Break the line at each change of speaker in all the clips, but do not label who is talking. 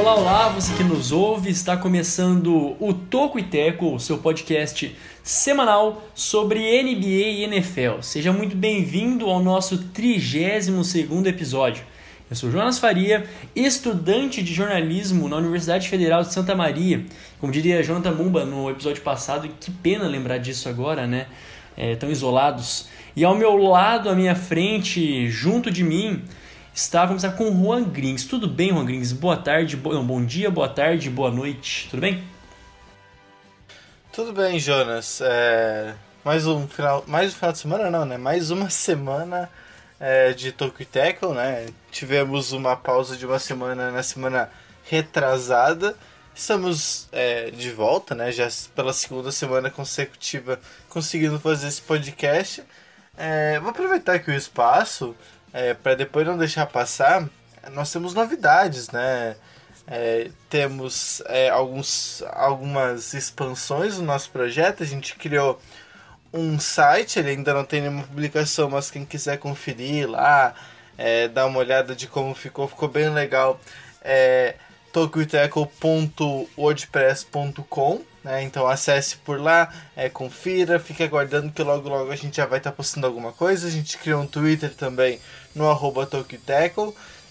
Olá, olá, você que nos ouve, está começando o Toco e Teco, seu podcast semanal sobre NBA e NFL. Seja muito bem-vindo ao nosso 32º episódio. Eu sou Jonas Faria, estudante de jornalismo na Universidade Federal de Santa Maria. Como diria Jonathan Mumba no episódio passado, que pena lembrar disso agora, né? É, tão isolados. E ao meu lado, à minha frente, junto de mim, está, vamos começar com o Juan Grings. Tudo bem, Juan Grings? Boa tarde, bo... Não, bom dia, boa tarde, boa noite. Tudo bem?
Tudo bem, Jonas. É... Mais um final, mais um final de semana não, né? Mais uma semana é, de Tokyo Tackle, né? Tivemos uma pausa de uma semana na semana retrasada. Estamos é, de volta, né? Já pela segunda semana consecutiva conseguindo fazer esse podcast. É, vou aproveitar aqui o espaço é, para depois não deixar passar, nós temos novidades, né? É, temos é, alguns, algumas expansões do nosso projeto. A gente criou um site, ele ainda não tem nenhuma publicação, mas quem quiser conferir lá, é, dar uma olhada de como ficou, ficou bem legal. É tokyoteco.wordpress.com né? Então acesse por lá, é, confira, fique aguardando que logo logo a gente já vai estar tá postando alguma coisa. A gente criou um Twitter também no arroba.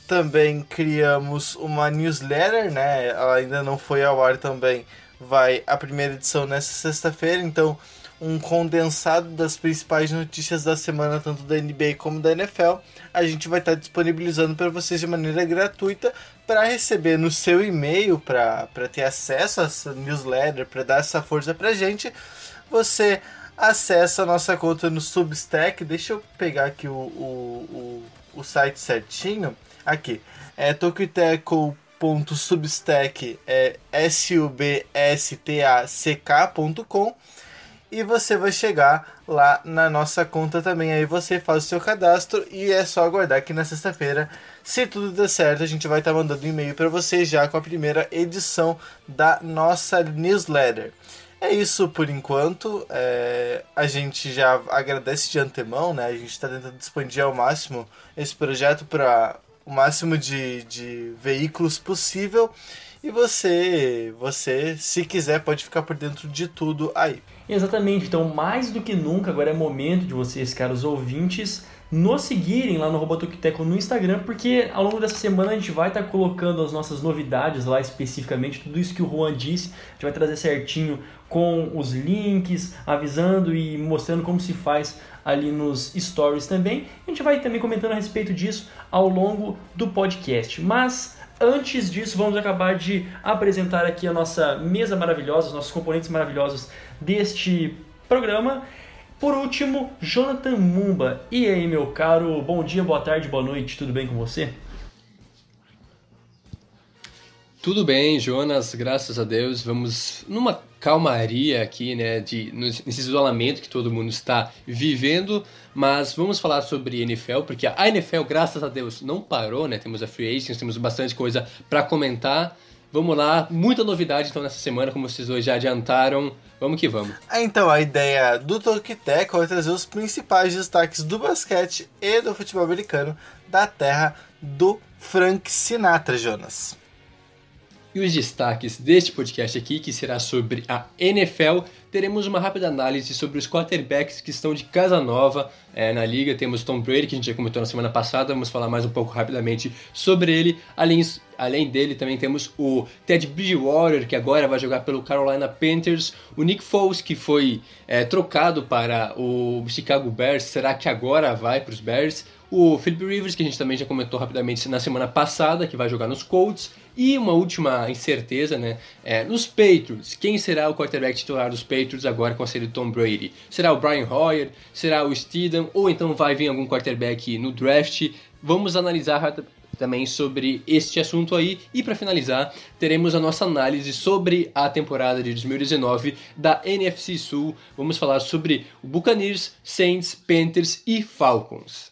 Também criamos uma newsletter, né? Ela ainda não foi ao ar também. Vai a primeira edição nessa sexta-feira, então um condensado das principais notícias da semana, tanto da NBA como da NFL. A gente vai estar disponibilizando para vocês de maneira gratuita para receber no seu e-mail, para ter acesso a essa newsletter, para dar essa força para gente. Você acessa a nossa conta no Substack. Deixa eu pegar aqui o, o, o, o site certinho. Aqui, é tokiteco.substack é substack.com e você vai chegar lá na nossa conta também. Aí você faz o seu cadastro e é só aguardar que na sexta-feira, se tudo der certo, a gente vai estar tá mandando um e-mail para você já com a primeira edição da nossa newsletter. É isso por enquanto. É, a gente já agradece de antemão, né? A gente está tentando expandir ao máximo esse projeto para o máximo de, de veículos possível. E você, você, se quiser, pode ficar por dentro de tudo aí.
Exatamente, então mais do que nunca agora é momento de vocês, caros ouvintes, nos seguirem lá no Robotoquiteco no Instagram, porque ao longo dessa semana a gente vai estar tá colocando as nossas novidades lá especificamente, tudo isso que o Juan disse, a gente vai trazer certinho com os links, avisando e mostrando como se faz ali nos stories também. A gente vai também comentando a respeito disso ao longo do podcast. Mas Antes disso, vamos acabar de apresentar aqui a nossa mesa maravilhosa, os nossos componentes maravilhosos deste programa. Por último, Jonathan Mumba. E aí, meu caro, bom dia, boa tarde, boa noite, tudo bem com você?
Tudo bem, Jonas, graças a Deus. Vamos numa calmaria aqui, né, de, nesse isolamento que todo mundo está vivendo, mas vamos falar sobre NFL, porque a NFL, graças a Deus, não parou, né, temos a Free Agents, temos bastante coisa para comentar, vamos lá, muita novidade então nessa semana, como vocês dois já adiantaram, vamos que vamos.
Ah, então, a ideia do Tech é trazer os principais destaques do basquete e do futebol americano da terra do Frank Sinatra, Jonas.
Os destaques deste podcast aqui, que será sobre a NFL, teremos uma rápida análise sobre os quarterbacks que estão de casa nova é, na liga. Temos Tom Brady, que a gente já comentou na semana passada, vamos falar mais um pouco rapidamente sobre ele. Além, além dele, também temos o Ted Bridgewater, que agora vai jogar pelo Carolina Panthers. O Nick Foles, que foi é, trocado para o Chicago Bears, será que agora vai para os Bears? O Philip Rivers, que a gente também já comentou rapidamente na semana passada, que vai jogar nos Colts. E uma última incerteza, né? É, nos Patriots, quem será o quarterback titular dos Patriots agora com a série Tom Brady? Será o Brian Hoyer? Será o Steedham? Ou então vai vir algum quarterback no draft? Vamos analisar também sobre este assunto aí. E para finalizar, teremos a nossa análise sobre a temporada de 2019 da NFC Sul. Vamos falar sobre o Buccaneers, Saints, Panthers e Falcons.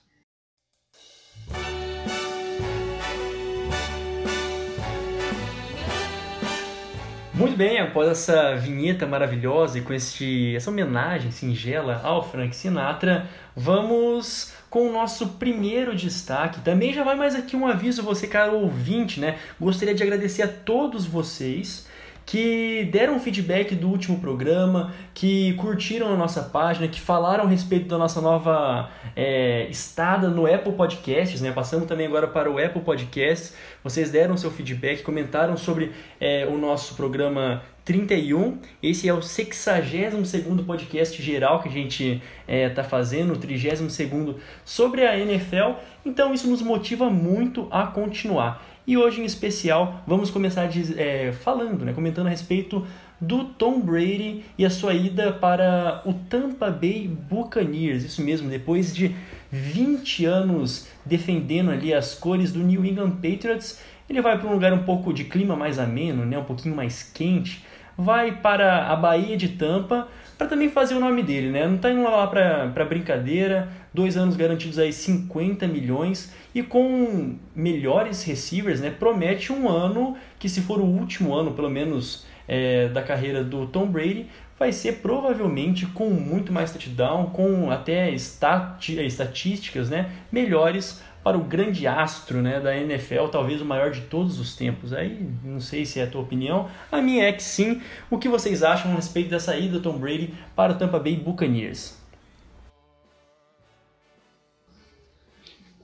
Muito bem, após essa vinheta maravilhosa e com este, essa homenagem singela ao Frank Sinatra, vamos com o nosso primeiro destaque. Também já vai mais aqui um aviso, você, caro ouvinte, né? Gostaria de agradecer a todos vocês que deram feedback do último programa, que curtiram a nossa página, que falaram a respeito da nossa nova é, estada no Apple Podcasts, né? Passamos também agora para o Apple Podcasts. Vocês deram seu feedback, comentaram sobre é, o nosso programa 31. Esse é o 62 podcast geral que a gente está é, tá fazendo, o 32 sobre a NFL. Então isso nos motiva muito a continuar. E hoje, em especial, vamos começar é, falando, né, comentando a respeito do Tom Brady e a sua ida para o Tampa Bay Buccaneers. Isso mesmo, depois de 20 anos defendendo ali as cores do New England Patriots, ele vai para um lugar um pouco de clima mais ameno, né, um pouquinho mais quente, vai para a Bahia de Tampa para também fazer o nome dele, né? Não está indo lá para brincadeira, dois anos garantidos aí 50 milhões e com melhores receivers, né? Promete um ano que se for o último ano, pelo menos, é, da carreira do Tom Brady, vai ser provavelmente com muito mais touchdown, com até estatísticas, né? Melhores para o grande astro né, da NFL, talvez o maior de todos os tempos. Aí não sei se é a tua opinião, a minha é que sim. O que vocês acham a respeito dessa ida do Tom Brady para o Tampa Bay Buccaneers?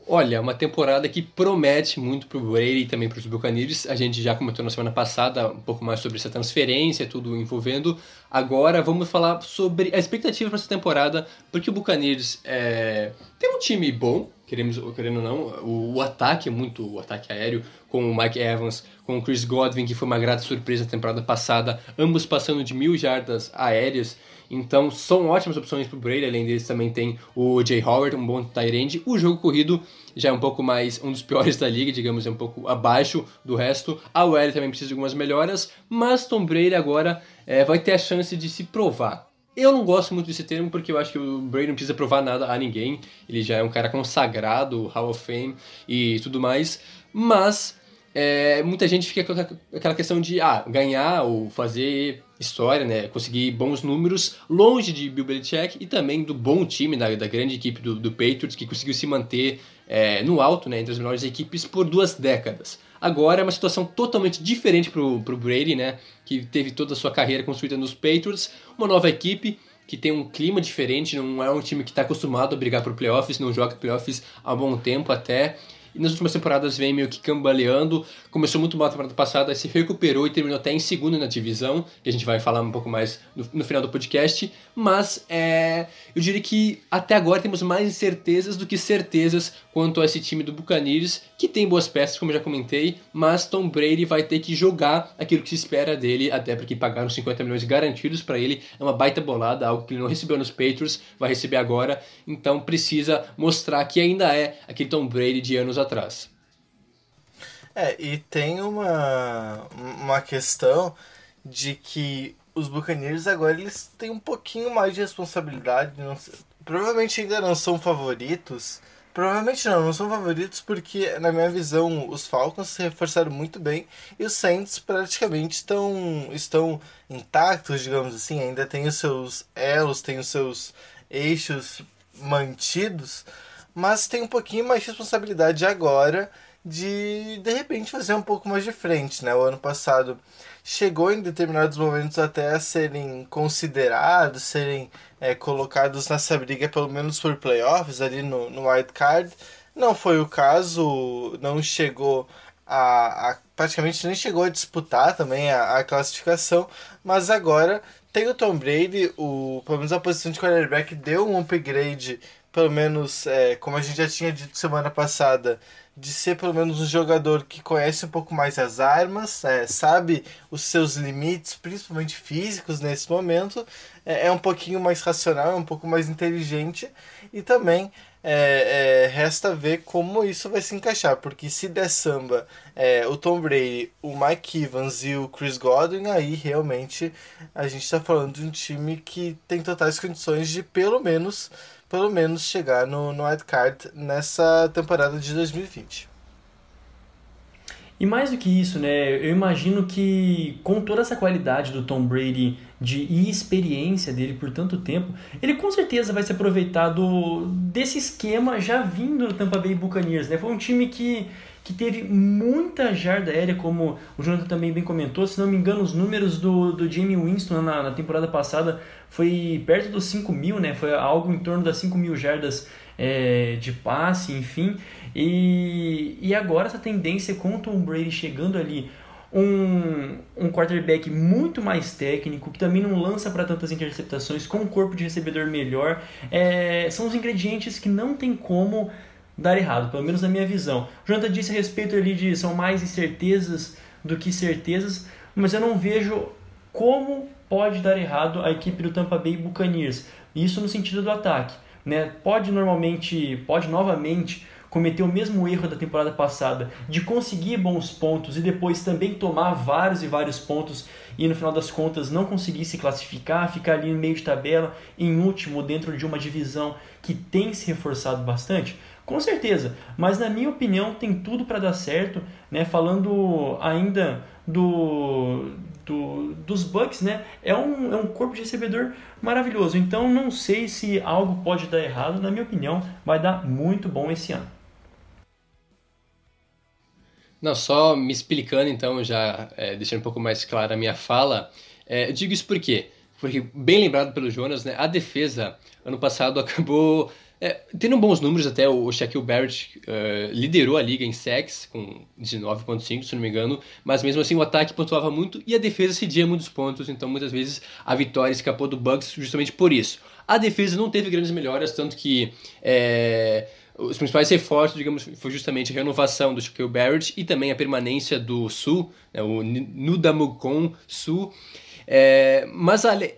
Olha, uma temporada que promete muito para o Brady e também para os Buccaneers. A gente já comentou na semana passada um pouco mais sobre essa transferência, tudo envolvendo. Agora vamos falar sobre a expectativa para essa temporada, porque o Buccaneers é... tem um time bom, queremos, querendo ou não, o, o, ataque é muito, o ataque aéreo, com o Mike Evans, com o Chris Godwin, que foi uma grata surpresa na temporada passada, ambos passando de mil jardas aéreas, então são ótimas opções para o Brady, além deles também tem o Jay Howard, um bom tight o jogo corrido já é um pouco mais, um dos piores da liga, digamos, é um pouco abaixo do resto, a OL também precisa de algumas melhoras, mas Tom Brady agora é, vai ter a chance de se provar, eu não gosto muito desse termo porque eu acho que o Brady não precisa provar nada a ninguém. Ele já é um cara consagrado, Hall of Fame e tudo mais. Mas é, muita gente fica com aquela questão de ah, ganhar ou fazer história, né? Conseguir bons números longe de Bill Belichick e também do bom time, da, da grande equipe do, do Patriots que conseguiu se manter é, no alto, né? Entre as melhores equipes por duas décadas. Agora é uma situação totalmente diferente para o Brady, né? Que teve toda a sua carreira construída nos Patriots, uma nova equipe que tem um clima diferente, não é um time que está acostumado a brigar por playoffs, não joga playoffs há bom tempo até e nas últimas temporadas vem meio que cambaleando. Começou muito mal a temporada passada, se recuperou e terminou até em segundo na divisão, que a gente vai falar um pouco mais no, no final do podcast. Mas é, eu diria que até agora temos mais incertezas do que certezas quanto a esse time do Buccaneers, que tem boas peças, como eu já comentei, mas Tom Brady vai ter que jogar aquilo que se espera dele, até porque pagaram 50 milhões garantidos para ele. É uma baita bolada, algo que ele não recebeu nos Patriots, vai receber agora. Então precisa mostrar que ainda é aquele Tom Brady de anos atrás.
É, e tem uma, uma questão de que os Buccaneers agora eles têm um pouquinho mais de responsabilidade. Não, provavelmente ainda não são favoritos. Provavelmente não, não são favoritos porque, na minha visão, os Falcons se reforçaram muito bem e os Saints praticamente estão, estão intactos, digamos assim. Ainda tem os seus elos, tem os seus eixos mantidos, mas tem um pouquinho mais de responsabilidade agora de de repente fazer um pouco mais de frente, né? O ano passado chegou em determinados momentos até a serem considerados, serem é, colocados nessa briga pelo menos por playoffs ali no, no wild card. Não foi o caso, não chegou a, a praticamente nem chegou a disputar também a, a classificação, mas agora tem o Tom Brady, o, pelo menos a posição de quarterback deu um upgrade pelo menos, é, como a gente já tinha dito semana passada, de ser pelo menos um jogador que conhece um pouco mais as armas, é, sabe os seus limites, principalmente físicos nesse momento, é, é, um pouquinho mais racional, é um pouco mais inteligente e também é, é, resta ver como isso vai se encaixar, porque se der samba é, o Tom Brady, o Mike Evans e o Chris Godwin, aí realmente a gente está falando de um time que tem totais condições de pelo menos pelo menos chegar no, no card nessa temporada de 2020.
E mais do que isso, né, eu imagino que com toda essa qualidade do Tom Brady de, e experiência dele por tanto tempo, ele com certeza vai se aproveitar do, desse esquema já vindo do Tampa Bay Buccaneers. Né? Foi um time que, que teve muita jarda aérea, como o Jonathan também bem comentou. Se não me engano, os números do, do Jamie Winston na, na temporada passada foi perto dos 5 mil, né? foi algo em torno das 5 mil jardas é, de passe, enfim. E, e agora essa tendência com o Tom Brady chegando ali, um, um quarterback muito mais técnico, que também não lança para tantas interceptações, com um corpo de recebedor melhor, é, são os ingredientes que não tem como dar errado, pelo menos na minha visão. Jonathan disse a respeito ali de são mais incertezas do que certezas, mas eu não vejo como pode dar errado a equipe do Tampa Bay Buccaneers. Isso no sentido do ataque. Né? Pode normalmente, pode novamente cometer o mesmo erro da temporada passada de conseguir bons pontos e depois também tomar vários e vários pontos e no final das contas não conseguir se classificar, ficar ali no meio de tabela, em último, dentro de uma divisão que tem se reforçado bastante? Com certeza, mas na minha opinião tem tudo para dar certo, né? Falando ainda do, do, dos Bucks, né? É um, é um corpo de recebedor maravilhoso. Então não sei se algo pode dar errado. Na minha opinião, vai dar muito bom esse ano.
Não, só me explicando então, já é, deixando um pouco mais clara a minha fala, é, eu digo isso por quê? Porque, bem lembrado pelo Jonas, né, a defesa ano passado acabou é, tendo bons números até, o Shaquille Barrett uh, liderou a liga em sacks, com 19.5, se não me engano, mas mesmo assim o ataque pontuava muito e a defesa cedia muitos pontos, então muitas vezes a vitória escapou do Bucks justamente por isso. A defesa não teve grandes melhoras, tanto que é, os principais reforços, digamos, foi justamente a renovação do Shaquille Barrett e também a permanência do Sul, né, o Nudamukon Sul. É, mas ale,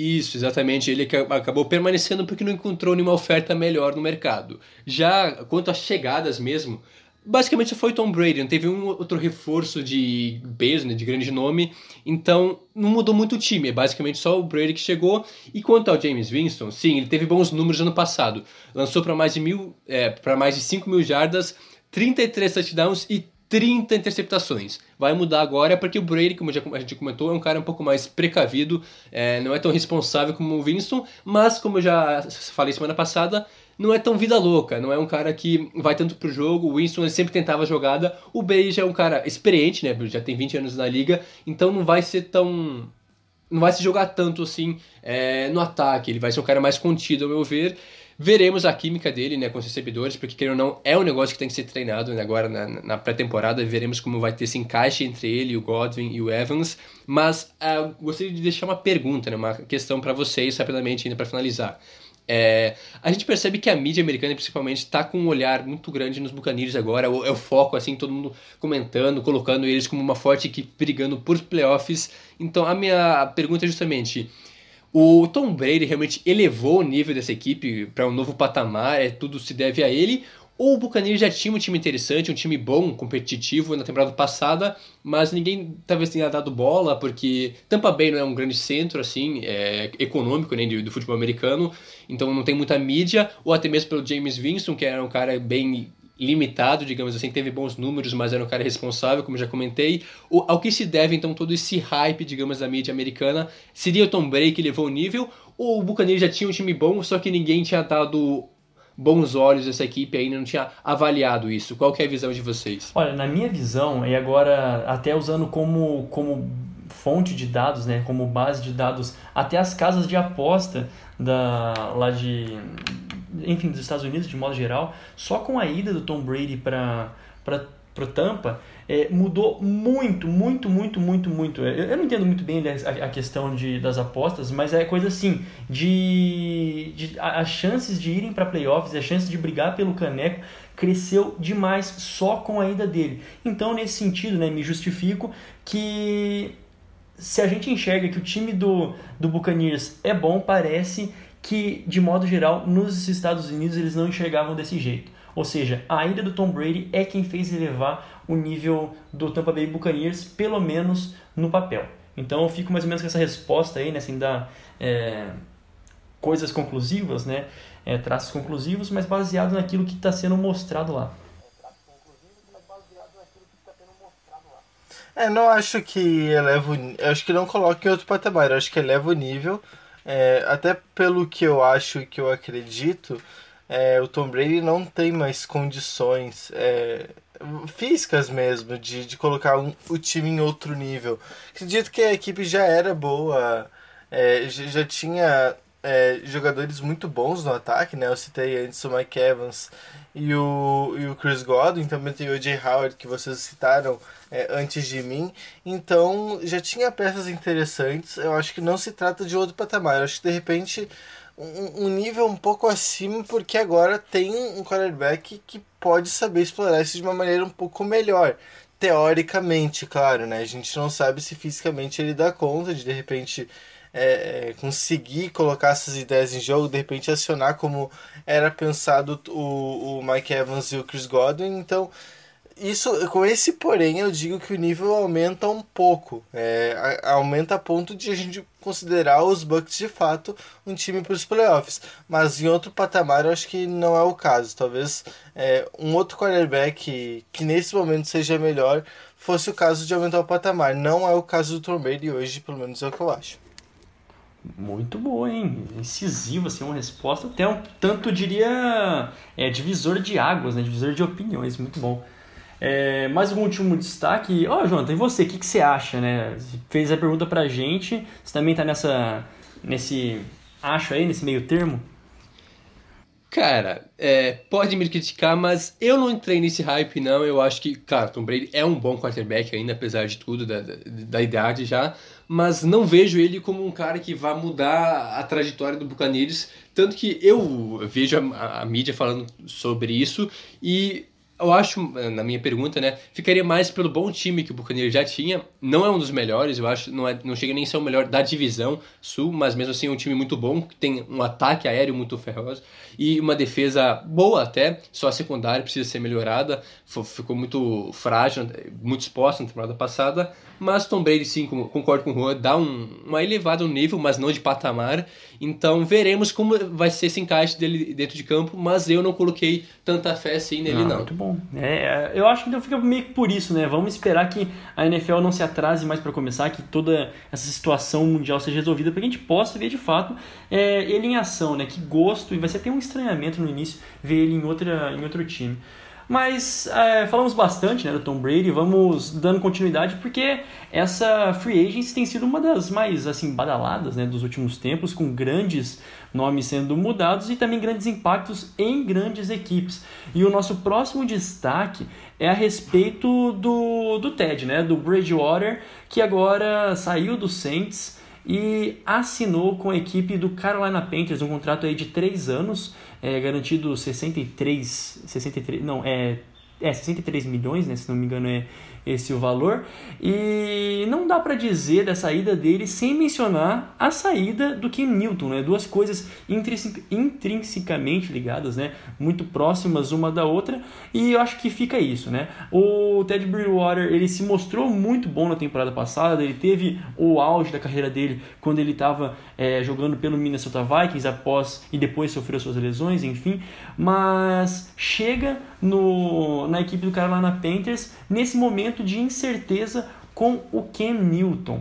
isso, exatamente. Ele acabou permanecendo porque não encontrou nenhuma oferta melhor no mercado. Já quanto às chegadas mesmo, basicamente foi Tom Brady, não teve um outro reforço de peso, né, de grande nome, então não mudou muito o time, é basicamente só o Brady que chegou. E quanto ao James Winston, sim, ele teve bons números ano passado, lançou para mais de mil, é, para mais de 5 mil jardas, 33 touchdowns e 30 interceptações. Vai mudar agora porque o Brady, como a gente comentou, é um cara um pouco mais precavido, é, não é tão responsável como o Winston, mas como eu já falei semana passada, não é tão vida louca, não é um cara que vai tanto pro jogo, o Winston sempre tentava a jogada, o Brady já é um cara experiente, né, já tem 20 anos na liga, então não vai ser tão... não vai se jogar tanto assim é, no ataque, ele vai ser um cara mais contido, ao meu ver, Veremos a química dele né, com os recebedores, porque queira ou não, é um negócio que tem que ser treinado né, agora na, na pré-temporada. Veremos como vai ter esse encaixe entre ele, o Godwin e o Evans. Mas uh, gostaria de deixar uma pergunta, né, uma questão para vocês, rapidamente, ainda para finalizar. É, a gente percebe que a mídia americana, principalmente, está com um olhar muito grande nos Buccaneers agora. É o, é o foco, assim, todo mundo comentando, colocando eles como uma forte equipe brigando por playoffs. Então, a minha pergunta é justamente o Tom Brady realmente elevou o nível dessa equipe para um novo patamar, é, tudo se deve a ele. Ou o Buccaneers já tinha um time interessante, um time bom, competitivo na temporada passada, mas ninguém talvez tenha dado bola, porque Tampa Bay não é um grande centro assim, é, econômico nem né, do, do futebol americano, então não tem muita mídia, ou até mesmo pelo James Winston, que era um cara bem limitado, digamos assim, teve bons números, mas era um cara responsável, como já comentei. O, ao que se deve, então, todo esse hype, digamos, da mídia americana? Seria o Tom Brady que levou o nível? Ou o Buccaneers já tinha um time bom, só que ninguém tinha dado bons olhos essa equipe ainda não tinha avaliado isso. Qual é a visão de vocês?
Olha, na minha visão, e agora até usando como, como fonte de dados, né, como base de dados, até as casas de aposta da, lá de, enfim, dos Estados Unidos de modo geral, só com a ida do Tom Brady para para Tampa é, mudou muito, muito, muito, muito, muito. Eu, eu não entendo muito bem a, a, questão de, das apostas, mas é coisa assim de, de as chances de irem para playoffs, a chance de brigar pelo caneco cresceu demais só com a ida dele. Então nesse sentido, né, me justifico que se a gente enxerga que o time do, do Buccaneers é bom, parece que, de modo geral, nos Estados Unidos eles não enxergavam desse jeito. Ou seja, a ida do Tom Brady é quem fez elevar o nível do Tampa Bay Buccaneers, pelo menos no papel. Então eu fico mais ou menos com essa resposta aí, né, sem dar é, coisas conclusivas, né, é, traços conclusivos, mas baseado naquilo que está sendo mostrado lá.
É, não acho que eleva o, acho que não coloca em outro patamar. Acho que eleva o nível. É, até pelo que eu acho e que eu acredito, é, o Tom Brady não tem mais condições é, físicas mesmo de, de colocar um, o time em outro nível. Acredito que a equipe já era boa, é, já tinha é, jogadores muito bons no ataque, né? Eu citei antes o Mike Evans e o, e o Chris Godwin, também tem o Jay Howard que vocês citaram é, antes de mim. Então já tinha peças interessantes. Eu acho que não se trata de outro patamar. Eu acho que de repente um, um nível um pouco acima, porque agora tem um quarterback que pode saber explorar isso de uma maneira um pouco melhor. Teoricamente, claro, né? A gente não sabe se fisicamente ele dá conta de de repente é, é, conseguir colocar essas ideias em jogo, de repente acionar como era pensado o, o Mike Evans e o Chris Godwin. Então, isso com esse porém eu digo que o nível aumenta um pouco. É, aumenta a ponto de a gente considerar os Bucks de fato um time para os playoffs. Mas em outro patamar eu acho que não é o caso. Talvez é, um outro quarterback que, que nesse momento seja melhor fosse o caso de aumentar o patamar. Não é o caso do Tom Brady hoje pelo menos é o que eu acho
muito boa, hein? Incisiva, assim, uma resposta até um tanto, diria, é, divisor de águas, né? Divisor de opiniões, muito bom. É, mais um último destaque. Ó, oh, Jonathan, e você? O que, que você acha, né? Você fez a pergunta pra gente. Você também tá nessa, nesse acho aí, nesse meio termo?
Cara, é, pode me criticar, mas eu não entrei nesse hype, não. Eu acho que, cara, Tom Brady é um bom quarterback ainda, apesar de tudo, da, da, da idade já mas não vejo ele como um cara que vai mudar a trajetória do Buccaneers, tanto que eu vejo a, a mídia falando sobre isso e eu acho, na minha pergunta, né, ficaria mais pelo bom time que o Buccaneers já tinha. Não é um dos melhores, eu acho, não, é, não chega nem a ser o melhor da divisão sul, mas mesmo assim é um time muito bom, que tem um ataque aéreo muito feroz e uma defesa boa até, só a secundária precisa ser melhorada, ficou muito frágil, muito exposta na temporada passada, mas Tom Brady, sim, concordo com o Juan, dá um, uma elevada no nível, mas não de patamar. Então veremos como vai ser esse encaixe dele dentro de campo, mas eu não coloquei tanta fé assim nele, ah, não.
Muito bom. É, eu acho que então fica meio que por isso, né? Vamos esperar que a NFL não se atrase mais para começar, que toda essa situação mundial seja resolvida, para que a gente possa ver de fato é, ele em ação, né? Que gosto, e vai ser até um estranhamento no início ver ele em, outra, em outro time. Mas é, falamos bastante né, do Tom Brady, vamos dando continuidade porque essa free agency tem sido uma das mais assim badaladas né, dos últimos tempos, com grandes nomes sendo mudados e também grandes impactos em grandes equipes. E o nosso próximo destaque é a respeito do, do Ted, né, do Bridgewater, que agora saiu do Saints e assinou com a equipe do Carolina Panthers um contrato aí de 3 anos é, garantido 63, 63, não, é, é 63 milhões, né, se não me engano é esse o valor. E não dá para dizer da saída dele sem mencionar a saída do Ken Newton, né? Duas coisas intrinsecamente ligadas, né? Muito próximas uma da outra. E eu acho que fica isso, né? O Ted Bridgewater, ele se mostrou muito bom na temporada passada. Ele teve o auge da carreira dele quando ele estava é, jogando pelo Minnesota Vikings após e depois sofreu suas lesões, enfim. Mas chega no, na equipe do Carolina Panthers nesse momento de incerteza com o Ken Newton.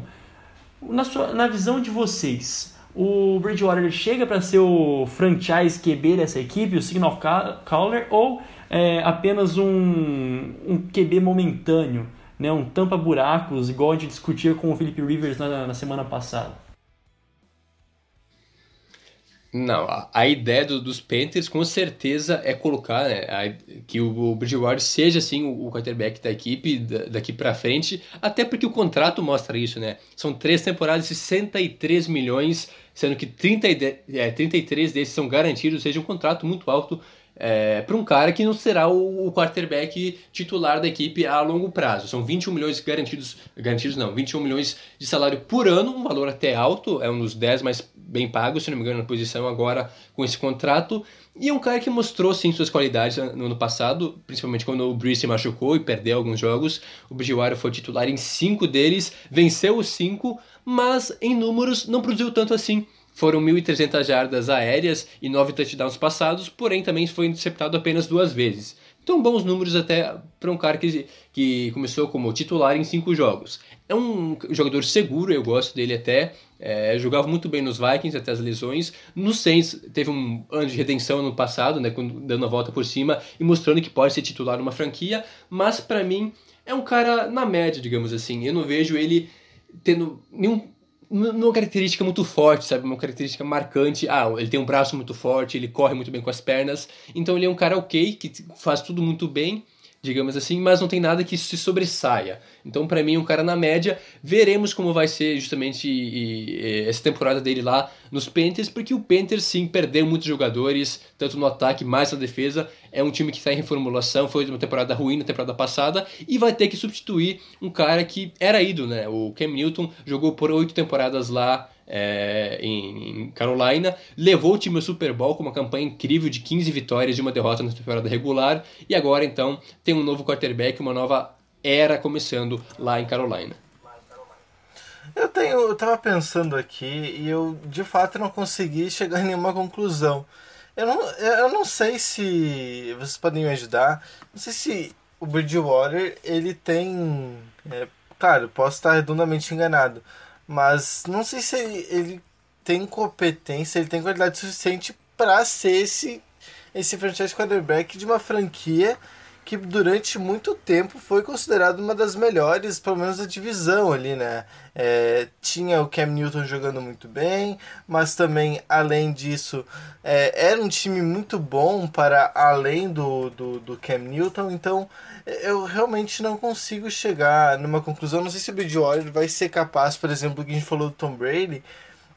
Na, sua, na visão de vocês, o Bridgewater chega para ser o franchise QB dessa equipe, o signal caller, ou é apenas um, um QB momentâneo, né? um tampa-buracos, igual a gente discutia com o Philip Rivers na, na semana passada?
Não, a, a ideia do, dos Panthers com certeza é colocar né, a, que o, o Bridgewater seja assim o, o quarterback da equipe da, daqui para frente, até porque o contrato mostra isso, né? São três temporadas, 63 milhões, sendo que 30, é, 33 desses são garantidos, ou seja, um contrato muito alto é, para um cara que não será o, o, quarterback titular da equipe a longo prazo. São 21 milhões garantidos, garantidos não, 21 milhões de salário por ano, um valor até alto, é um dos 10 mais bem pagos, se não me engano, na posição agora com esse contrato. E é um cara que mostrou sim suas qualidades no ano passado, principalmente quando o Brees se machucou e perdeu alguns jogos. O Bridgewater foi titular em cinco deles, venceu os cinco, mas em números não produziu tanto assim. Foram 1.300 jardas aéreas e 9 touchdowns passados, porém também foi interceptado apenas duas vezes. Então, bons números até para um cara que, que começou como titular em cinco jogos. É um jogador seguro, eu gosto dele até. É, jogava muito bem nos Vikings até as lesões. No Saints teve um ano de redenção no passado, né, dando a volta por cima e mostrando que pode ser titular numa franquia. Mas para mim é um cara na média, digamos assim. Eu não vejo ele tendo nenhum uma característica muito forte, sabe? Uma característica marcante. Ah, ele tem um braço muito forte, ele corre muito bem com as pernas. Então ele é um cara ok, que faz tudo muito bem digamos assim, mas não tem nada que se sobressaia. Então, para mim, um cara na média, veremos como vai ser justamente e, e, essa temporada dele lá nos Panthers, porque o Panthers sim perdeu muitos jogadores, tanto no ataque mais na defesa. É um time que está em reformulação, foi uma temporada ruim na temporada passada e vai ter que substituir um cara que era ídolo, né? O Cam Newton jogou por oito temporadas lá é, em, Carolina, levou o time ao Super Bowl com uma campanha incrível de 15 vitórias e uma derrota na temporada regular, e agora então tem um novo quarterback, uma nova era começando lá em Carolina.
Eu tenho, eu tava pensando aqui e eu de fato não consegui chegar em nenhuma conclusão. Eu não, eu não sei se vocês podem me ajudar. Não sei se o Bridgewater ele tem, é, claro, posso estar redondamente enganado, mas não sei se ele, ele tem competência, ele tem qualidade suficiente para ser esse, esse franchise quarterback de uma franquia que durante muito tempo foi considerado uma das melhores, pelo menos da divisão ali, né? É, tinha o Cam Newton jogando muito bem, mas também, além disso, é, era um time muito bom para além do, do, do Cam Newton, então eu realmente não consigo chegar numa conclusão. Não sei se o Bridgewater vai ser capaz, por exemplo, que a gente falou do Tom Brady,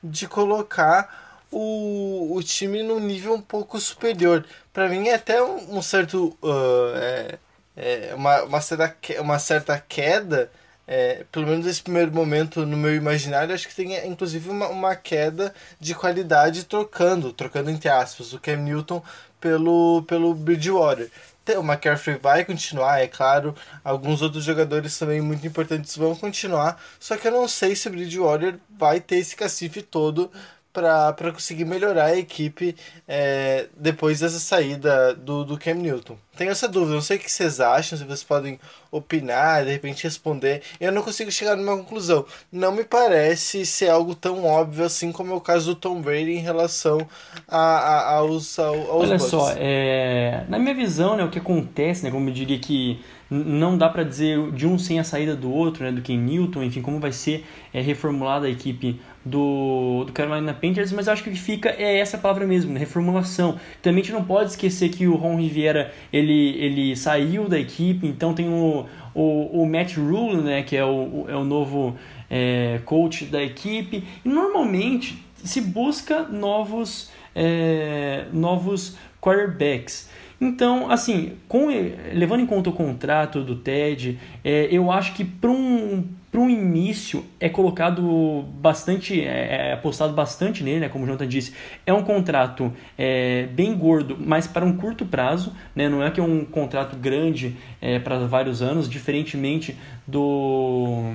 de colocar o, o time num nível um pouco superior. Para mim é até um, um certo. Uh, é, é uma, uma, certa, uma certa queda. É, pelo menos nesse primeiro momento no meu imaginário, acho que tem inclusive uma, uma queda de qualidade trocando, trocando entre aspas, o Cam Newton pelo, pelo Bridgewater. O McCaffrey vai continuar, é claro. Alguns outros jogadores também muito importantes vão continuar. Só que eu não sei se o Bridgewater vai ter esse cacife todo para conseguir melhorar a equipe é, depois dessa saída do, do Cam Newton. Tenho essa dúvida, não sei o que vocês acham, se vocês podem opinar, de repente responder. Eu não consigo chegar numa conclusão. Não me parece ser algo tão óbvio assim como é o caso do Tom Brady em relação a, a, aos, aos
Olha Bucks. só, é... na minha visão, né, o que acontece, né, como eu diria que não dá para dizer de um sem a saída do outro, né, do Ken Newton, enfim, como vai ser é, reformulada a equipe do, do Carolina Panthers, mas acho que fica é essa palavra mesmo, né? reformulação. Também a gente não pode esquecer que o Ron Riviera ele, ele saiu da equipe, então tem o, o, o Matt Rule, né, que é o, é o novo é, coach da equipe, e normalmente se busca novos, é, novos quarterbacks. Então, assim, com, levando em conta o contrato do Ted, é, eu acho que para um, um início é colocado bastante, é, é, apostado bastante nele, né, como o Jonathan disse. É um contrato é, bem gordo, mas para um curto prazo, né, não é que é um contrato grande é, para vários anos, diferentemente do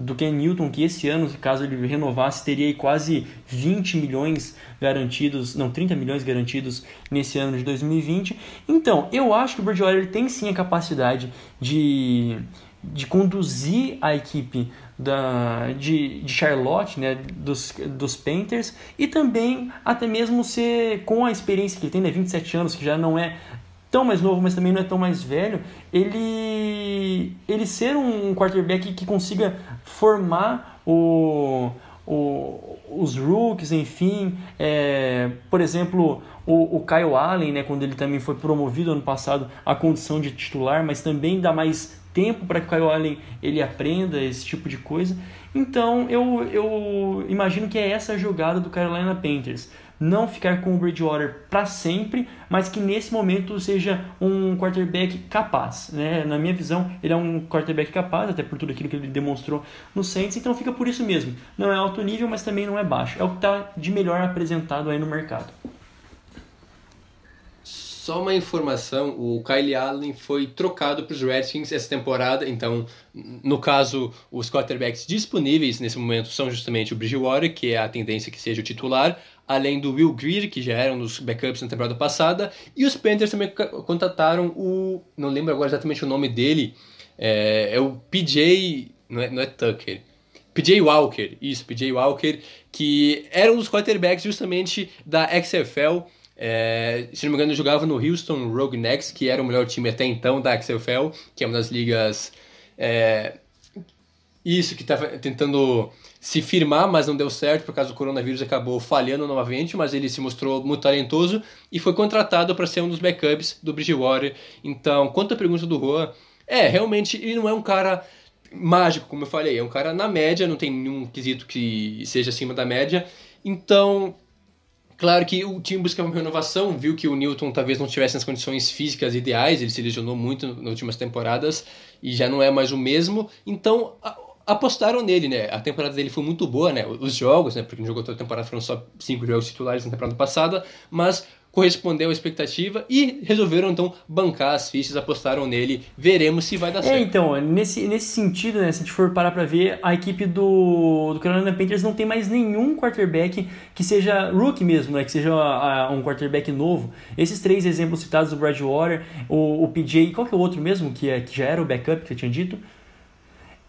do Ken Newton, que esse ano, caso ele renovasse, teria quase 20 milhões garantidos, não, 30 milhões garantidos nesse ano de 2020. Então, eu acho que o Bridgewater tem sim a capacidade de, de conduzir a equipe da, de, de Charlotte, né, dos, dos Panthers, e também até mesmo ser, com a experiência que ele tem, né, 27 anos, que já não é tão mais novo, mas também não é tão mais velho, ele, ele ser um quarterback que consiga formar o, o, os rookies, enfim, é, por exemplo, o, o Kyle Allen, né, quando ele também foi promovido ano passado à condição de titular, mas também dá mais tempo para que o Kyle Allen ele aprenda esse tipo de coisa. Então eu, eu imagino que é essa a jogada do Carolina Panthers não ficar com o Bridgewater para sempre, mas que nesse momento seja um quarterback capaz. Né? Na minha visão, ele é um quarterback capaz, até por tudo aquilo que ele demonstrou no Saints, então fica por isso mesmo. Não é alto nível, mas também não é baixo. É o que está de melhor apresentado aí no mercado.
Só uma informação, o Kyle Allen foi trocado para os Redskins essa temporada, então, no caso, os quarterbacks disponíveis nesse momento são justamente o Bridgewater, que é a tendência que seja o titular, além do Will Greer, que já era um dos backups na temporada passada, e os Panthers também contrataram o, não lembro agora exatamente o nome dele, é, é o PJ, não é, não é Tucker, PJ Walker, isso, PJ Walker, que era um dos quarterbacks justamente da XFL, é, se não me engano, jogava no Houston Roughnecks, que era o melhor time até então da XFL, que é uma das ligas. É, isso, que estava tentando se firmar, mas não deu certo por causa do coronavírus, acabou falhando novamente, mas ele se mostrou muito talentoso e foi contratado para ser um dos backups do Bridgewater. Então, quanto à pergunta do Juan, é, realmente ele não é um cara mágico, como eu falei, é um cara na média, não tem nenhum quesito que seja acima da média. Então, Claro que o time buscava uma renovação, viu que o Newton talvez não tivesse as condições físicas ideais, ele se lesionou muito nas últimas temporadas e já não é mais o mesmo, então apostaram nele, né? A temporada dele foi muito boa, né? Os jogos, né? Porque não jogou toda a temporada, foram só cinco jogos titulares na temporada passada, mas correspondeu à expectativa e resolveram então bancar as fichas, apostaram nele, veremos se vai dar é, certo.
É, então, nesse, nesse sentido, né, se a gente for parar para ver, a equipe do, do Carolina Panthers não tem mais nenhum quarterback que seja rookie mesmo, né, que seja a, um quarterback novo. Esses três exemplos citados do Bradwater, o, o PJ, qual que é o outro mesmo que, é, que já era o backup que eu tinha dito?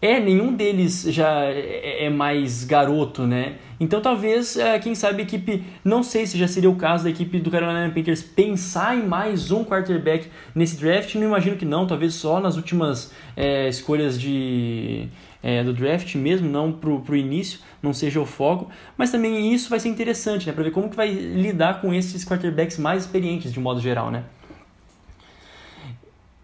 É, nenhum deles já é, é mais garoto, né? Então talvez, é, quem sabe, a equipe, não sei se já seria o caso da equipe do Carolina Panthers pensar em mais um quarterback nesse draft, não imagino que não, talvez só nas últimas é, escolhas de, é, do draft mesmo, não pro, pro início, não seja o foco, mas também isso vai ser interessante, né, para ver como que vai lidar com esses quarterbacks mais experientes de modo geral, né.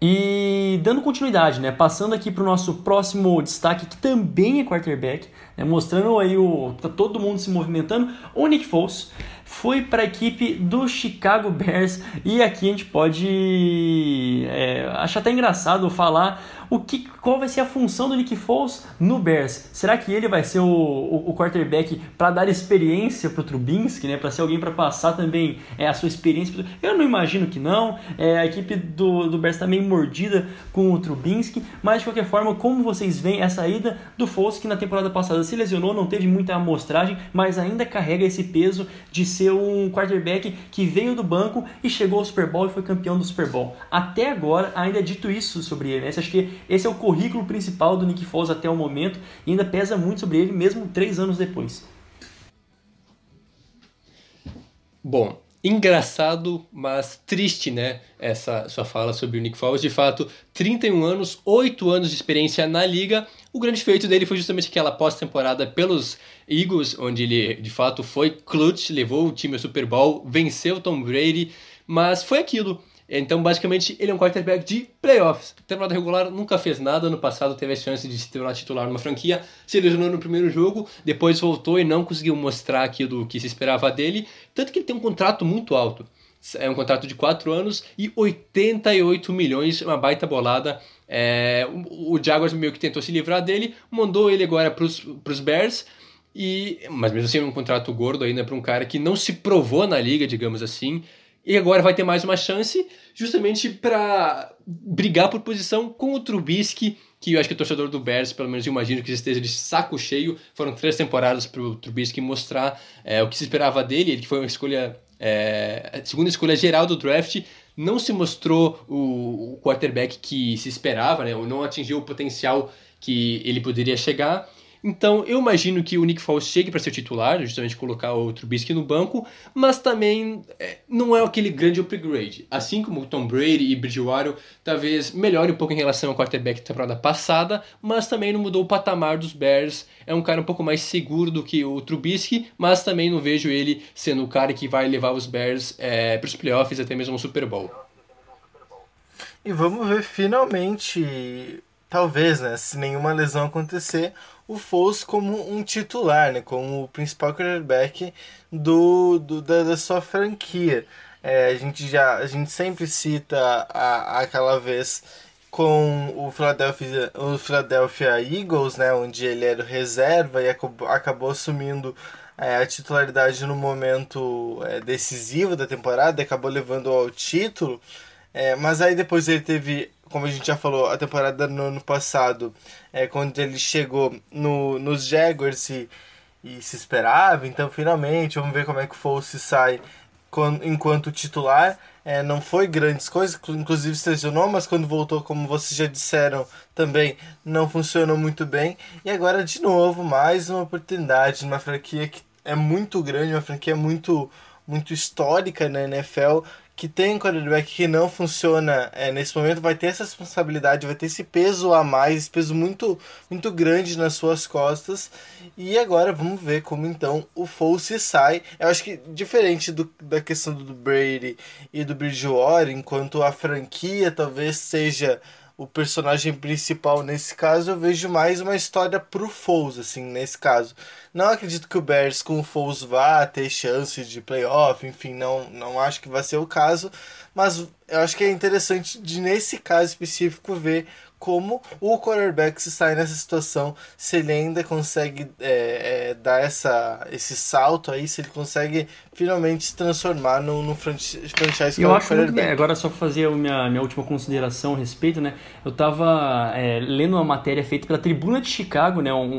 E dando continuidade, né, passando aqui para o nosso próximo destaque, que também é quarterback, né, mostrando aí o tá todo mundo se movimentando, o Nick Foles foi para a equipe do Chicago Bears e aqui a gente pode é, achar até engraçado falar o que, qual vai ser a função do Nick Foles no Bears. Será que ele vai ser o, o, o quarterback para dar experiência para o Trubinsky, né? Para ser alguém para passar também é, a sua experiência? Eu não imagino que não. É, a equipe do, do Bears está meio mordida com o Trubinsky, mas de qualquer forma, como vocês veem essa ida do Foles que na temporada passada se lesionou, não teve muita amostragem, mas ainda carrega esse peso de ser um quarterback que veio do banco e chegou ao Super Bowl e foi campeão do Super Bowl. Até agora ainda é dito isso sobre ele. Né? Acha que esse é o currículo principal do Nick Foles até o momento e ainda pesa muito sobre ele, mesmo três anos depois.
Bom, engraçado, mas triste, né? Essa sua fala sobre o Nick Foles. De fato, 31 anos, 8 anos de experiência na liga. O grande feito dele foi justamente aquela pós-temporada pelos Eagles, onde ele de fato foi clutch, levou o time ao Super Bowl, venceu Tom Brady, mas foi aquilo. Então, basicamente, ele é um quarterback de playoffs. Temporada regular nunca fez nada. No passado teve a chance de se tornar titular numa franquia. Se lesionou no primeiro jogo, depois voltou e não conseguiu mostrar aquilo que se esperava dele. Tanto que ele tem um contrato muito alto. É um contrato de 4 anos e 88 milhões, uma baita bolada. É, o Jaguars meio que tentou se livrar dele, mandou ele agora para os Bears. E, mas mesmo assim, é um contrato gordo ainda para um cara que não se provou na liga, digamos assim. E agora vai ter mais uma chance, justamente para brigar por posição com o Trubisky, que eu acho que o torcedor do Bears, pelo menos eu imagino que esteja de saco cheio. Foram três temporadas para o Trubisky mostrar é, o que se esperava dele, ele foi uma escolha, é, a segunda escolha geral do draft, não se mostrou o, o quarterback que se esperava, né, ou não atingiu o potencial que ele poderia chegar. Então eu imagino que o Nick Foles chegue para ser titular, justamente colocar o Trubisky no banco, mas também é, não é aquele grande upgrade. Assim como o Tom Brady e Bridgewater talvez melhore um pouco em relação ao quarterback da temporada passada, mas também não mudou o patamar dos Bears. É um cara um pouco mais seguro do que o Trubisky, mas também não vejo ele sendo o cara que vai levar os Bears é, para os playoffs, até mesmo o Super Bowl.
E vamos ver finalmente, talvez, né, se nenhuma lesão acontecer, o Foles como um titular, né, como o principal quarterback do, do da, da, sua franquia. É, a gente já a gente sempre cita a, aquela vez com o Philadelphia, o Philadelphia Eagles, né, onde ele era reserva e acabou assumindo é, a titularidade no momento é, decisivo da temporada, acabou levando ao título. É, mas aí depois ele teve, como a gente já falou, a temporada no ano passado, é, quando ele chegou no, nos Jaguars e, e se esperava, então finalmente vamos ver como é que o Fosse sai quando, enquanto titular. É, não foi grandes coisas, inclusive se lesionou, mas quando voltou, como vocês já disseram, também não funcionou muito bem. E agora, de novo, mais uma oportunidade numa franquia que é muito grande, uma franquia muito, muito histórica na NFL, que tem quarterback que não funciona é, nesse momento, vai ter essa responsabilidade, vai ter esse peso a mais, esse peso muito, muito grande nas suas costas. E agora vamos ver como então o Foles sai. Eu acho que diferente do, da questão do Brady e do Bridgewater, enquanto a franquia talvez seja o personagem principal nesse caso, eu vejo mais uma história pro Foles, assim, nesse caso. Não acredito que o Bears com o Foles vá ter chance de playoff, enfim, não, não acho que vai ser o caso, mas eu acho que é interessante de, nesse caso específico, ver como o quarterback se sai nessa situação, se ele ainda consegue é, é, dar essa, esse salto aí, se ele consegue finalmente se transformar no, no franchise
Eu acho muito bem. Agora só fazer a minha, minha última consideração a respeito, né? Eu tava é, lendo uma matéria feita pela Tribuna de Chicago, né? um,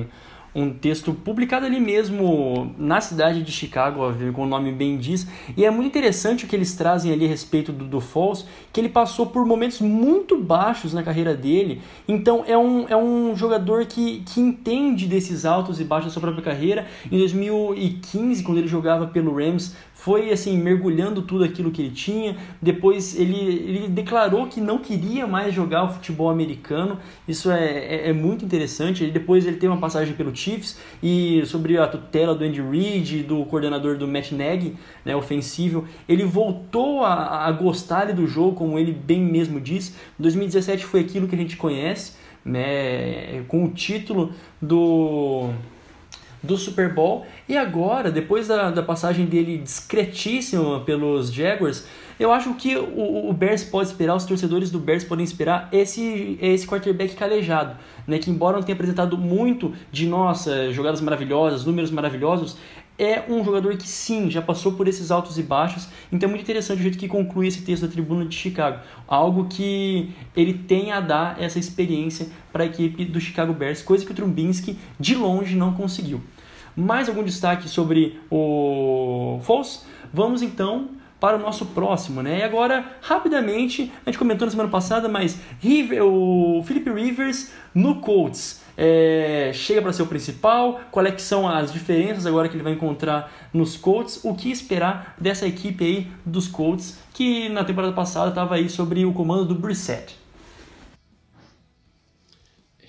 um um texto publicado ali mesmo na cidade de Chicago, como o nome bem diz, e é muito interessante o que eles trazem ali a respeito do, do Falls, que ele passou por momentos muito baixos na carreira dele, então é um, é um jogador que, que entende desses altos e baixos da sua própria carreira. Em 2015, quando ele jogava pelo Rams, foi assim mergulhando tudo aquilo que ele tinha. Depois ele, ele declarou que não queria mais jogar o futebol americano. Isso é, é, é muito interessante. Depois ele teve uma passagem pelo Chiefs e sobre a tutela do Andy Reid, do coordenador do Matt Nagy, né, ofensivo. Ele voltou a, a gostar do jogo, como ele bem mesmo diz. 2017 foi aquilo que a gente conhece, né, com o título do do Super Bowl. E agora, depois da, da passagem dele discretíssima pelos Jaguars, eu acho que o, o Bears pode esperar, os torcedores do Bears podem esperar esse, esse quarterback calejado, né? Que embora não tenha apresentado muito de nossa jogadas maravilhosas, números maravilhosos, é um jogador que sim, já passou por esses altos e baixos, então é muito interessante o jeito que conclui esse texto da tribuna de Chicago. Algo que ele tem a dar essa experiência para a equipe do Chicago Bears, coisa que o Trumbinski de longe não conseguiu. Mais algum destaque sobre o Foles? Vamos então para o nosso próximo, né? E agora, rapidamente, a gente comentou na semana passada, mas o Philip Rivers no Colts é, chega para ser o principal, qual é são as diferenças agora que ele vai encontrar nos Colts, o que esperar dessa equipe aí dos Colts, que na temporada passada estava aí sobre o comando do Brissett.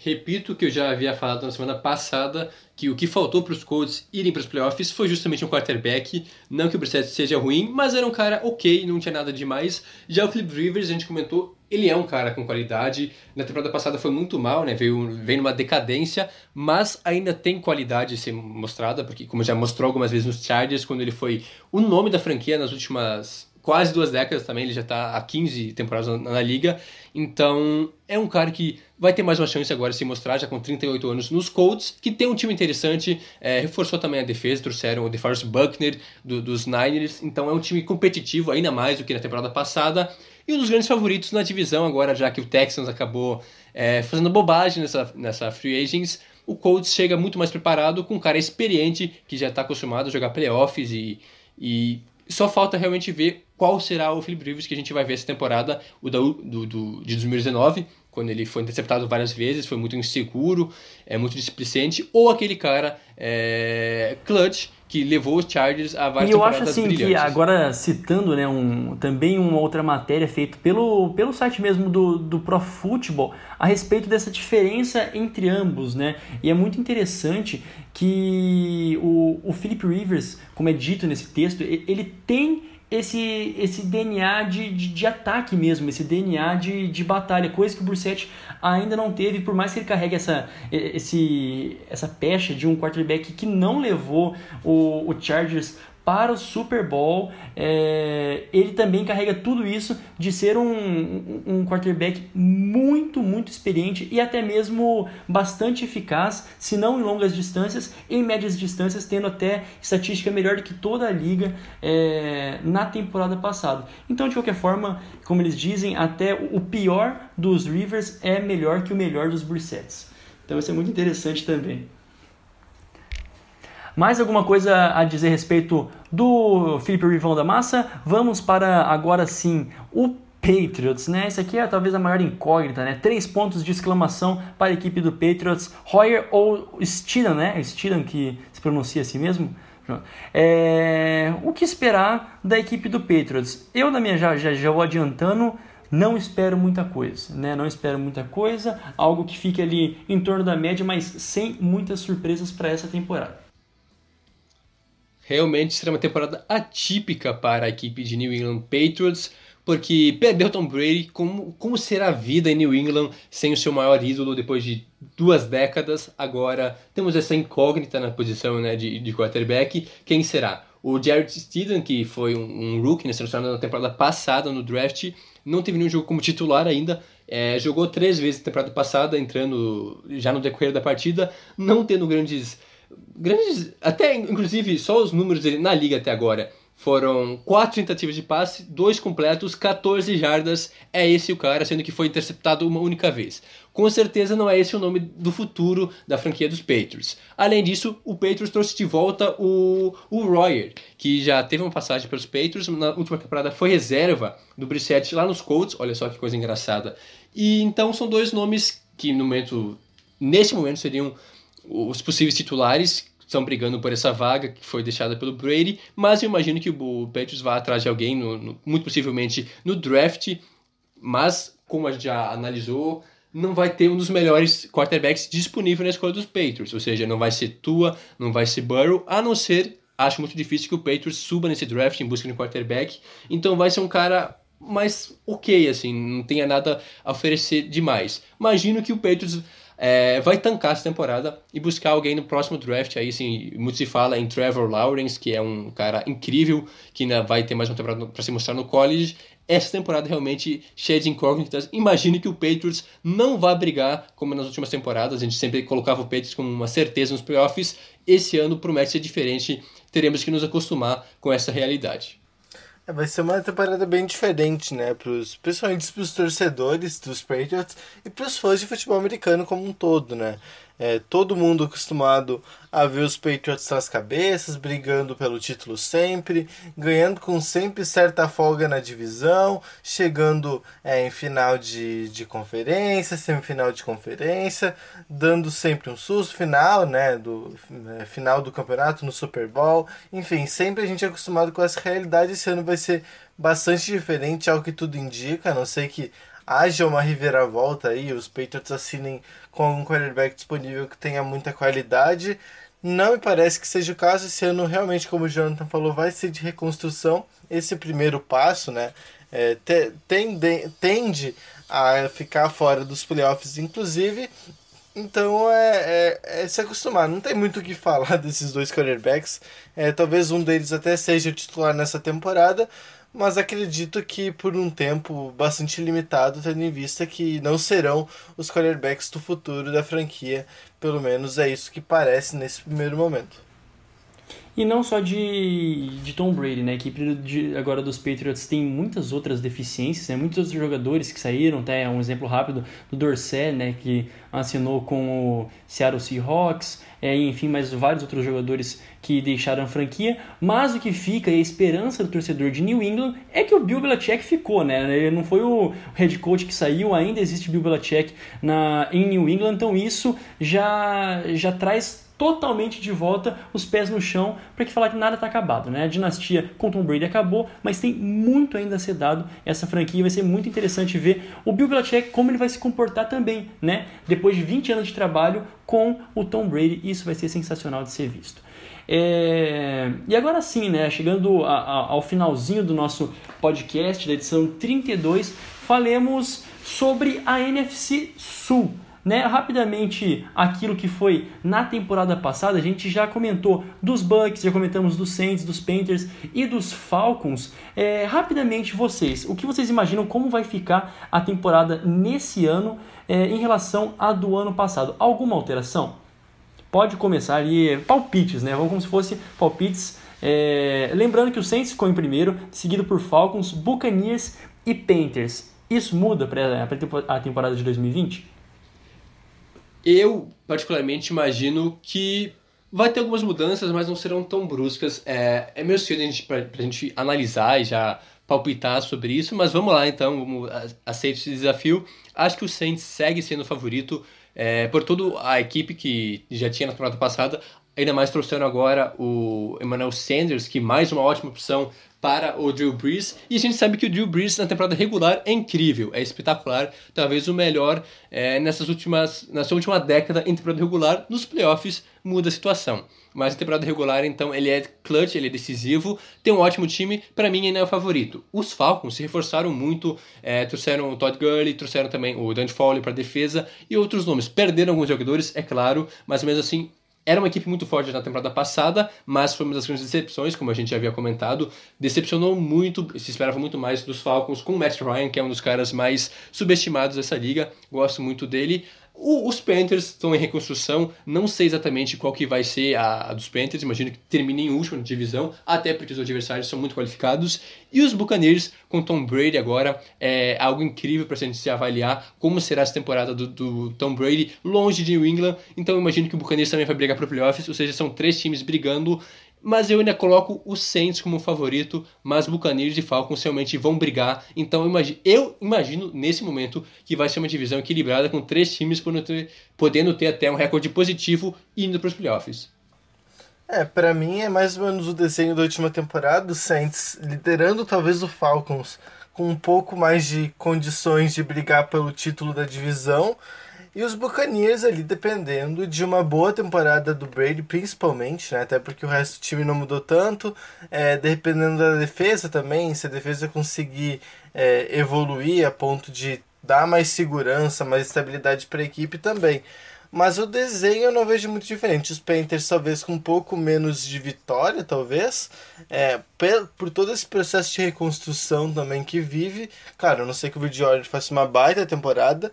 Repito o que eu já havia falado na semana passada, que o que faltou para os Colts irem para os playoffs foi justamente um quarterback. Não que o Brissett seja ruim, mas era um cara ok, não tinha nada demais. Já o Philip Rivers, a gente comentou, ele é um cara com qualidade. Na temporada passada foi muito mal, né? Veio, veio numa decadência, mas ainda tem qualidade a ser mostrada, porque como já mostrou algumas vezes nos Chargers, quando ele foi o nome da franquia nas últimas quase duas décadas também, ele já está há 15 temporadas na, na, liga. Então, é um cara que vai ter mais uma chance agora de se mostrar, já com 38 anos nos Colts, que tem um time interessante, é, reforçou também a defesa, trouxeram o DeForest Buckner do, dos Niners, então é um time competitivo, ainda mais do que na temporada passada, e um dos grandes favoritos na divisão agora, já que o Texans acabou é, fazendo bobagem nessa, nessa free agents, o Colts chega muito mais preparado, com um cara experiente, que já está acostumado a jogar playoffs e, e só falta realmente ver qual será o Philip Rivers que a gente vai ver essa temporada, o da, do, do, de 2019, quando ele foi interceptado várias vezes, foi muito inseguro, é muito displicente, ou aquele cara é, clutch que levou os Chargers a várias
E
eu
acho assim
brilhantes.
que agora citando, né, um, também uma outra matéria feita pelo, pelo site mesmo do, do Pro Football a respeito dessa diferença entre ambos, né? E é muito interessante que o, o Philip Rivers, como é dito nesse texto, ele tem esse, esse DNA de, de, de, ataque mesmo, esse DNA de, de batalha, coisa que o Brissett ainda não teve, por mais que ele carregue essa, esse, essa pecha de um quarterback que não levou o, o Chargers para o Super Bowl. É, ele também carrega tudo isso de ser um, um quarterback muito, muito experiente e até mesmo bastante eficaz, se não em longas distâncias, em médias distâncias, tendo até estatística melhor do que toda a liga é, na temporada passada. Então, de qualquer forma, como eles dizem, até o pior dos Rivers é melhor que o melhor dos Brissets. Então, isso é muito interessante também. Mais alguma coisa a dizer a respeito do Felipe Rivão da Massa? Vamos para agora sim o Patriots, né? Esse aqui é talvez a maior incógnita, né? Três pontos de exclamação para a equipe do Patriots. Hoyer ou Steedham, né? Steedham que se pronuncia assim mesmo? É... O que esperar da equipe do Patriots? Eu, na minha, já, já, já vou adiantando, não espero muita coisa, né? Não espero muita coisa, algo que fique ali em torno da média, mas sem muitas surpresas para essa temporada.
Realmente será uma temporada atípica para a equipe de New England Patriots, porque perdeu Tom Brady. Como, como será a vida em New England sem o seu maior ídolo depois de duas décadas? Agora temos essa incógnita na posição né, de, de quarterback. Quem será? O Jared Steedham, que foi um, um rookie né, selecionado na temporada passada no draft, não teve nenhum jogo como titular ainda. É, jogou três vezes na temporada passada, entrando já no decorrer da partida, não tendo grandes grandes. Até, inclusive, só os números dele na liga até agora. Foram quatro tentativas de passe, dois completos, 14 jardas. É esse o cara, sendo que foi interceptado uma única vez. Com certeza não é esse o nome do futuro da franquia dos Patriots. Além disso, o Patriots trouxe de volta o, o Royer, que já teve uma passagem pelos Patriots, na última temporada foi reserva do Brissett lá nos Colts. Olha só que coisa engraçada. E então são dois nomes que no momento, nesse momento seriam os possíveis titulares estão brigando por essa vaga que foi deixada pelo Brady, mas eu imagino que o Patriots vá atrás de alguém, no, no, muito possivelmente no draft, mas como a gente já analisou, não vai ter um dos melhores quarterbacks disponível na escolha dos Patriots, ou seja, não vai ser Tua, não vai ser Burrow, a não ser, acho muito difícil que o Patriots suba nesse draft em busca de um quarterback, então vai ser um cara mais ok, assim, não tenha nada a oferecer demais. Imagino que o Patriots é, vai tancar essa temporada e buscar alguém no próximo draft. Aí, sim, muito se fala em Trevor Lawrence, que é um cara incrível, que ainda vai ter mais uma temporada para se mostrar no college. Essa temporada realmente cheia de incógnitas. Imagine que o Patriots não vai brigar como nas últimas temporadas. A gente sempre colocava o Patriots como uma certeza nos playoffs. Esse ano promete ser diferente. Teremos que nos acostumar com essa realidade.
É, vai ser uma temporada bem diferente, né? Pros, principalmente para os torcedores dos Patriots e para os fãs de futebol americano como um todo, né? É, todo mundo acostumado a ver os Patriots nas cabeças, brigando pelo título sempre, ganhando com sempre certa folga na divisão, chegando é, em final de, de conferência, semifinal de conferência, dando sempre um susto, final, né, do é, final do campeonato no Super Bowl, enfim, sempre a gente é acostumado com essa realidade, esse ano vai ser bastante diferente ao que tudo indica, a não ser que haja uma reviravolta aí, os Patriots assinem com um quarterback disponível que tenha muita qualidade. Não me parece que seja o caso. Esse ano, realmente, como o Jonathan falou, vai ser de reconstrução. Esse primeiro passo, né? É, te, tende, tende a ficar fora dos playoffs, inclusive. Então é, é, é, se acostumar. Não tem muito o que falar desses dois quarterbacks. É, talvez um deles até seja titular nessa temporada, mas acredito que por um tempo bastante limitado, tendo em vista que não serão os quarterbacks do futuro da franquia, pelo menos é isso que parece nesse primeiro momento.
E não só de, de Tom Brady, né? A equipe de, agora dos Patriots tem muitas outras deficiências, né? Muitos outros jogadores que saíram, até um exemplo rápido do Dorsey, né? Que assinou com o Seattle Seahawks, é, enfim, mais vários outros jogadores que deixaram a franquia. Mas o que fica e a esperança do torcedor de New England é que o Bill Belichick ficou, né? Ele não foi o head coach que saiu, ainda existe Bill Belichick na, em New England, então isso já, já traz totalmente de volta os pés no chão para que falar que nada está acabado, né? A dinastia com Tom Brady acabou, mas tem muito ainda a ser dado essa franquia, vai ser muito interessante ver o Bill Belichick como ele vai se comportar também, né? Depois de 20 anos de trabalho com o Tom Brady, isso vai ser sensacional de ser visto. É... E agora sim, né? Chegando a, a, ao finalzinho do nosso podcast, da edição 32, falemos sobre a NFC Sul né, rapidamente aquilo que foi na temporada passada, a gente já comentou dos Bucks, já comentamos dos Saints, dos Panthers e dos Falcons. É, rapidamente, vocês, o que vocês imaginam como vai ficar a temporada nesse ano é, em relação à do ano passado? Alguma alteração? Pode começar ali, palpites, né? Vamos como se fosse palpites. É, lembrando que o Saints ficou em primeiro, seguido por Falcons, Buccaneers e Panthers. Isso muda para a temporada de 2020?
Eu, particularmente, imagino que vai ter algumas mudanças, mas não serão tão bruscas. É, é meio cedo para a gente analisar e já palpitar sobre isso, mas vamos lá então, vamos aceitar esse desafio. Acho que o Saints segue sendo o favorito é, por toda a equipe que já tinha na temporada passada. Ainda mais trouxeram agora o Emmanuel Sanders, que mais uma ótima opção para o Drew Brees. E a gente sabe que o Drew Brees na temporada regular é incrível, é espetacular, talvez o melhor é, nessas últimas, nessa última década em temporada regular. Nos playoffs muda a situação. Mas em temporada regular, então, ele é clutch, ele é decisivo, tem um ótimo time, para mim ainda é o favorito. Os Falcons se reforçaram muito, é, trouxeram o Todd Gurley, trouxeram também o Dante Fowler para defesa e outros nomes. Perderam alguns jogadores, é claro, mas mesmo assim era uma equipe muito forte na temporada passada, mas foi uma das grandes decepções, como a gente já havia comentado. Decepcionou muito, se esperava muito mais dos Falcons com o Matt Ryan, que é um dos caras mais subestimados dessa liga. Gosto muito dele. O, os Panthers estão em reconstrução, não sei exatamente qual que vai ser a, a dos Panthers, imagino que termine em último na divisão, até porque os adversários são muito qualificados. E os Buccaneers com Tom Brady agora é algo incrível para a gente se avaliar como será essa temporada do, do, Tom Brady longe de New England. Então imagino que o Buccaneers também vai brigar para playoffs, ou seja, são três times brigando mas eu ainda coloco o Saints como favorito, mas Buccaneers e Falcons realmente vão brigar. Então eu imagino, eu imagino nesse momento que vai ser uma divisão equilibrada com três times podendo ter, podendo ter até um recorde positivo indo para os playoffs.
É, para mim é mais ou menos o desenho da última temporada, o Saints liderando talvez o Falcons com um pouco mais de condições de brigar pelo título da divisão e os Buccaneers ali dependendo de uma boa temporada do Brady, principalmente, né? Até porque o resto do time não mudou tanto. É, dependendo da defesa também, se a defesa conseguir é, evoluir a ponto de dar mais segurança, mais estabilidade para a equipe também. Mas o desenho eu não vejo muito diferente. Os Panthers talvez com um pouco menos de vitória, talvez. É, por, por todo esse processo de reconstrução também que vive. Claro, eu não sei que o Bridgewater faça uma baita temporada.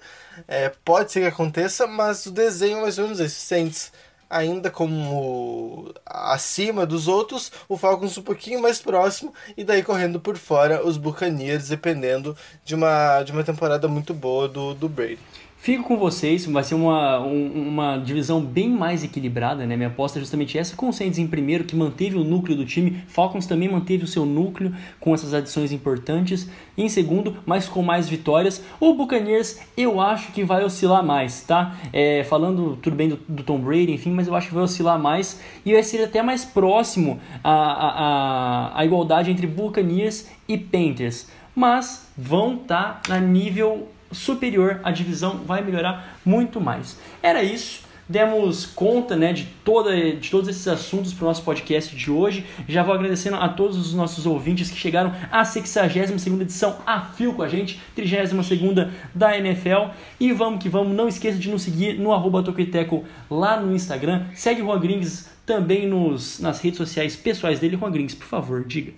É, pode ser que aconteça, mas o desenho é mais ou menos esse. Saints ainda como acima dos outros, o Falcons um pouquinho mais próximo e daí correndo por fora os Buccaneers, dependendo de uma, de uma temporada muito boa do, do Brady.
Fico com vocês, vai ser uma, um, uma divisão bem mais equilibrada, né? Minha aposta é justamente essa, com o Saints em primeiro, que manteve o núcleo do time, Falcons também manteve o seu núcleo com essas adições importantes, em segundo, mas com mais vitórias. O Buccaneers eu acho que vai oscilar mais, tá? É, falando tudo bem do, do, Tom Brady, enfim, mas eu acho que vai oscilar mais e vai ser até mais próximo a, a, a, igualdade entre Buccaneers e Panthers. Mas vão estar tá a nível superior, a divisão vai melhorar muito mais. Era isso. Demos conta né, de, toda, de todos esses assuntos para o nosso podcast de hoje. Já vou agradecendo a todos os nossos ouvintes que chegaram à 62 edição a fio com a gente, 32 da NFL. E vamos que vamos, não esqueça de nos seguir no arroba Toquiteco lá no Instagram. Segue o Juan Grings também nos, nas redes sociais pessoais dele. Juan Grings, por favor, diga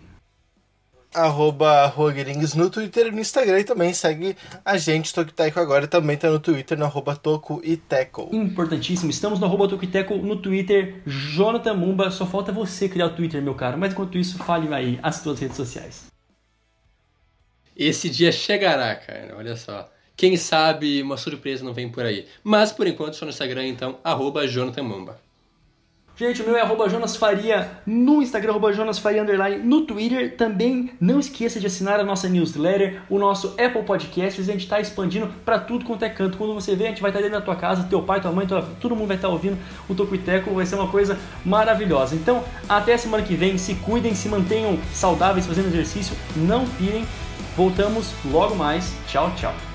arroba Rogueirinhos no Twitter e no Instagram e também segue a gente, Tokiteco agora também tá no Twitter, no arroba Toco e Teco.
Importantíssimo, estamos no arroba Toco e Teco no Twitter, Jonathan Mumba, só falta você criar o Twitter, meu caro, mas enquanto isso, fale aí as suas redes sociais.
Esse dia chegará, cara, olha só. Quem sabe uma surpresa não vem por aí. Mas por enquanto só no Instagram, então, arroba Jonathan Mumba.
Gente, o meu é Jonas Faria no Instagram, Jonas Faria Underline, no Twitter. Também não esqueça de assinar a nossa newsletter, o nosso Apple Podcasts. A gente está expandindo para tudo quanto é canto. Quando você vê, a gente vai estar tá dentro da tua casa, teu pai, tua mãe, tua... todo mundo vai estar tá ouvindo o Tocuiteco. Vai ser uma coisa maravilhosa. Então, até semana que vem. Se cuidem, se mantenham saudáveis, fazendo exercício. Não pirem. Voltamos logo mais. Tchau, tchau.